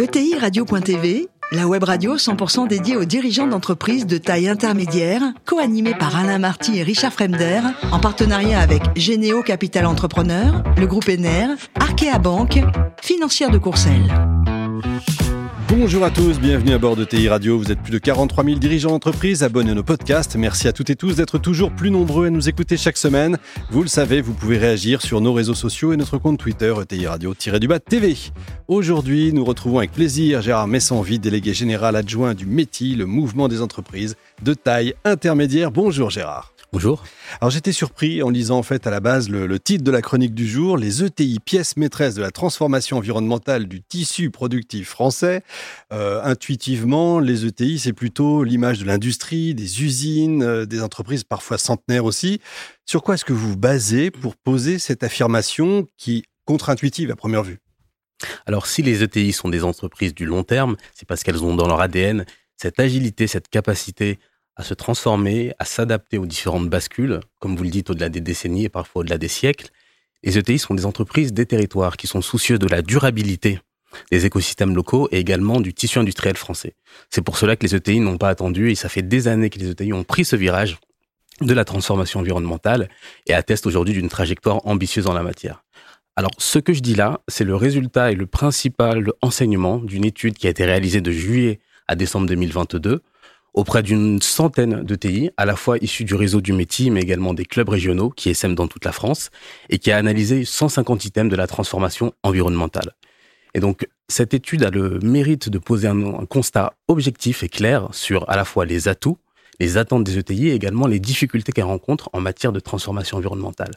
ETI Radio.tv, la web radio 100% dédiée aux dirigeants d'entreprises de taille intermédiaire, co-animée par Alain Marty et Richard Fremder, en partenariat avec Généo Capital Entrepreneur, le groupe Ener, Arkea Banque, financière de Courcelles. Bonjour à tous, bienvenue à bord de TI Radio. Vous êtes plus de 43 000 dirigeants d'entreprise, abonnés à nos podcasts. Merci à toutes et tous d'être toujours plus nombreux à nous écouter chaque semaine. Vous le savez, vous pouvez réagir sur nos réseaux sociaux et notre compte Twitter TI Radio-du-bas TV. Aujourd'hui, nous retrouvons avec plaisir Gérard Messanville, délégué général adjoint du METI, le mouvement des entreprises de taille intermédiaire. Bonjour Gérard. Bonjour. Alors j'étais surpris en lisant en fait à la base le, titre de la chronique du jour, les ETI, pièces maîtresses de la transformation environnementale du tissu productif français. Euh, intuitivement, les ETI, c'est plutôt l'image de l'industrie, des usines, euh, des entreprises parfois centenaires aussi. Sur quoi est-ce que vous vous basez pour poser cette affirmation qui contre-intuitive à première vue? Alors si les ETI sont des entreprises du long terme, c'est parce qu'elles ont dans leur ADN cette agilité, cette capacité à se transformer, à s'adapter aux différentes bascules, comme vous le dites, au-delà des décennies et parfois au-delà des siècles. Les ETI sont des entreprises des territoires qui sont soucieux de la durabilité des écosystèmes locaux et également du tissu industriel français. C'est pour cela que les ETI n'ont pas attendu et ça fait des années que les ETI ont pris ce virage de la transformation environnementale et attestent aujourd'hui d'une trajectoire ambitieuse en la matière. Alors, ce que je dis là, c'est le résultat et le principal enseignement d'une étude qui a été réalisée de juillet à décembre 2022 auprès d'une centaine de TI, à la fois issus du réseau du métier, mais également des clubs régionaux qui essaiment dans toute la France, et qui a analysé 150 items de la transformation environnementale. Et donc, cette étude a le mérite de poser un, un constat objectif et clair sur à la fois les atouts, les attentes des ETI et également les difficultés qu'elles rencontrent en matière de transformation environnementale.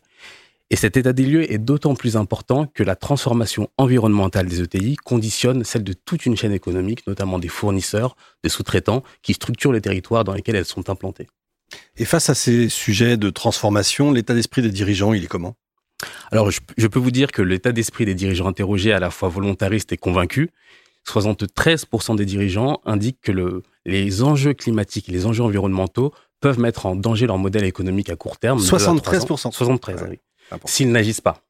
Et cet état des lieux est d'autant plus important que la transformation environnementale des ETI conditionne celle de toute une chaîne économique, notamment des fournisseurs, des sous-traitants, qui structurent les territoires dans lesquels elles sont implantées. Et face à ces sujets de transformation, l'état d'esprit des dirigeants, il est comment? Alors, je, peux vous dire que l'état d'esprit des dirigeants interrogés est à la fois volontariste et convaincu. 73% des dirigeants indiquent que les enjeux climatiques et les enjeux environnementaux peuvent mettre en danger leur modèle économique à court terme. 73% 73, oui s'ils n'agissent pas.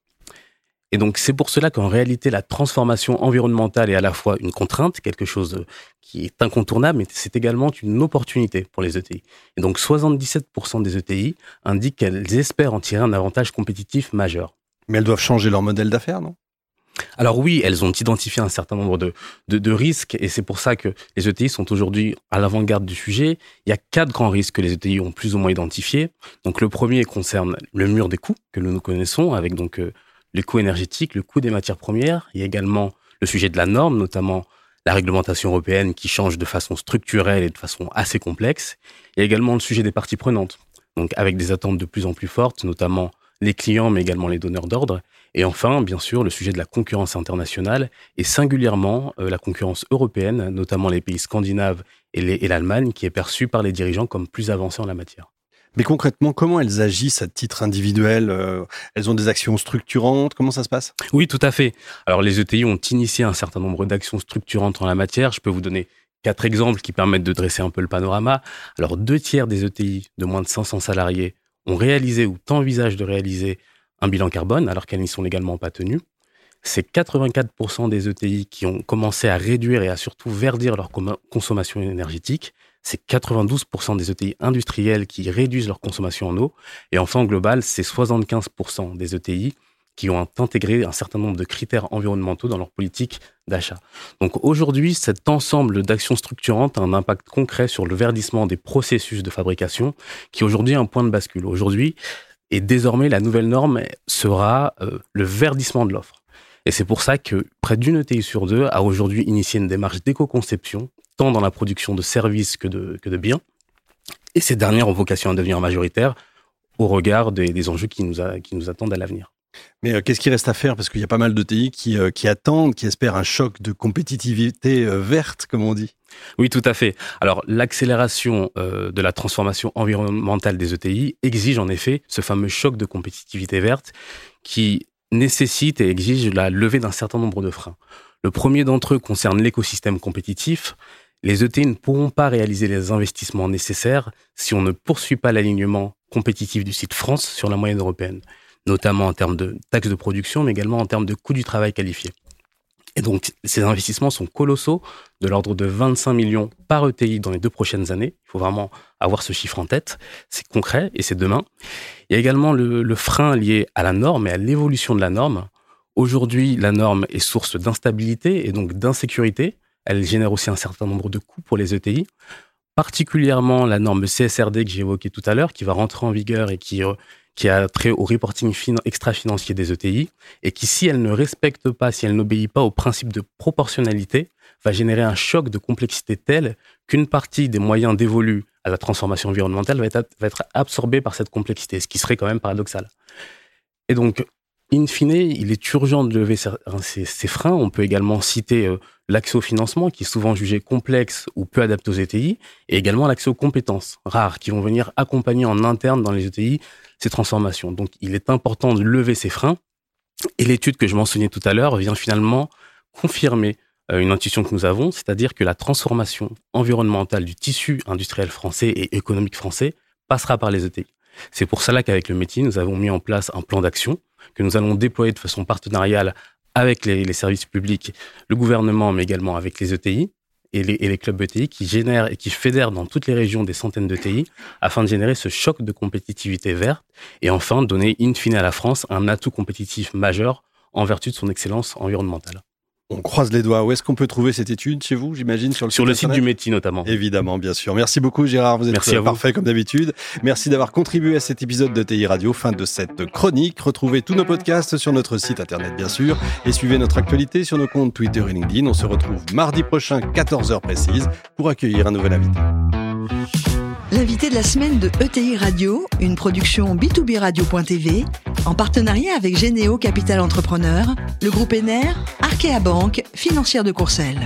Et donc c'est pour cela qu'en réalité la transformation environnementale est à la fois une contrainte, quelque chose qui est incontournable, mais c'est également une opportunité pour les ETI. Et donc 77% des ETI indiquent qu'elles espèrent en tirer un avantage compétitif majeur. Mais elles doivent changer leur modèle d'affaires, non? Alors oui, elles ont identifié un certain nombre de, de risques et c'est pour ça que les ETI sont aujourd'hui à l'avant-garde du sujet. Il y a quatre grands risques que les ETI ont plus ou moins identifiés. Donc le premier concerne le mur des coûts que nous connaissons avec donc euh, les coûts énergétiques, le coût des matières premières. Il y a également le sujet de la norme, notamment la réglementation européenne qui change de façon structurelle et de façon assez complexe. Il y a également le sujet des parties prenantes, donc avec des attentes de plus en plus fortes, notamment les clients, mais également les donneurs d'ordre. Et enfin, bien sûr, le sujet de la concurrence internationale et singulièrement euh, la concurrence européenne, notamment les pays scandinaves et l'Allemagne, qui est perçue par les dirigeants comme plus avancée en la matière. Mais concrètement, comment elles agissent à titre individuel euh, Elles ont des actions structurantes Comment ça se passe? Oui, tout à fait. Alors les ETI ont initié un certain nombre d'actions structurantes en la matière. Je peux vous donner quatre exemples qui permettent de dresser un peu le panorama. Alors deux tiers des ETI de moins de 500 salariés ont réalisé ou envisagent de réaliser un bilan carbone alors qu'elles n'y sont légalement pas tenues. C'est 84% des ETI qui ont commencé à réduire et à surtout verdir leur consommation énergétique. C'est 92% des ETI industriels qui réduisent leur consommation en eau. Et enfin, en global, c'est 75% des ETI qui ont intégré un certain nombre de critères environnementaux dans leur politique d'achat. Donc aujourd'hui, cet ensemble d'actions structurantes a un impact concret sur le verdissement des processus de fabrication, qui aujourd'hui est un point de bascule. Aujourd'hui, et désormais, la nouvelle norme sera euh, le verdissement de l'offre. Et c'est pour ça que près d'une ETI sur deux a aujourd'hui initié une démarche d'éco-conception, tant dans la production de services que de, biens. Et ces dernières ont vocation à devenir majoritaires au regard des, enjeux qui nous attendent à l'avenir. Mais euh, qu'est-ce qui reste à faire? Parce qu'il y a pas mal de TI qui, euh, qui attendent, qui espèrent un choc de compétitivité euh, verte, comme on dit. Oui, tout à fait. Alors, l'accélération de la transformation environnementale des ETI exige en effet ce fameux choc de compétitivité verte qui nécessite et exige la levée d'un certain nombre de freins. Le premier d'entre eux concerne l'écosystème compétitif. Les ETI ne pourront pas réaliser les investissements nécessaires si on ne poursuit pas l'alignement compétitif du site France sur la moyenne européenne notamment en termes de taxes de production, mais également en termes de coût du travail qualifié. Et donc, ces investissements sont colossaux, de l'ordre de 25 millions par ETI dans les deux prochaines années. Il faut vraiment avoir ce chiffre en tête. C'est concret et c'est demain. Il y a également le, frein lié à la norme et à l'évolution de la norme. Aujourd'hui, la norme est source d'instabilité et donc d'insécurité. Elle génère aussi un certain nombre de coûts pour les ETI, particulièrement la norme CSRD que j'ai évoquée tout à l'heure, qui va rentrer en vigueur et qui, euh, qui a trait au reporting extra-financier des ETI, et qui, si elle ne respecte pas, si elle n'obéit pas au principe de proportionnalité, va générer un choc de complexité tel qu'une partie des moyens dévolus à la transformation environnementale va être, va être absorbée par cette complexité, ce qui serait quand même paradoxal. Et donc, in fine, il est urgent de lever ces, freins. On peut également citer euh, l'accès au financement, qui est souvent jugé complexe ou peu adapté aux ETI, et également l'accès aux compétences rares, qui vont venir accompagner en interne dans les ETI ces transformations. Donc, il est important de lever ces freins. Et l'étude que je mentionnais tout à l'heure vient finalement confirmer euh, une intuition que nous avons, c'est-à-dire que la transformation environnementale du tissu industriel français et économique français passera par les ETI. C'est pour cela qu'avec le métier, nous avons mis en place un plan d'action que nous allons déployer de façon partenariale avec les, services publics, le gouvernement, mais également avec les ETI et les, clubs ETI qui génèrent et qui fédèrent dans toutes les régions des centaines d'ETI afin de générer ce choc de compétitivité verte et enfin donner in fine à la France un atout compétitif majeur en vertu de son excellence environnementale. On croise les doigts. Où est-ce qu'on peut trouver cette étude chez vous, j'imagine Sur le, sur site, le site du métier notamment. Évidemment, bien sûr. Merci beaucoup Gérard, vous êtes Merci parfait comme d'habitude. Merci d'avoir contribué à cet épisode de TI Radio, fin de cette chronique. Retrouvez tous nos podcasts sur notre site internet bien sûr et suivez notre actualité sur nos comptes Twitter et LinkedIn. On se retrouve mardi prochain 14h précise pour accueillir un nouvel invité. L'invité de la semaine de ETI Radio, une production B2B Radio.tv, en partenariat avec Généo Capital Entrepreneur, le groupe ENER, Arkea Banque, financière de Courcelles.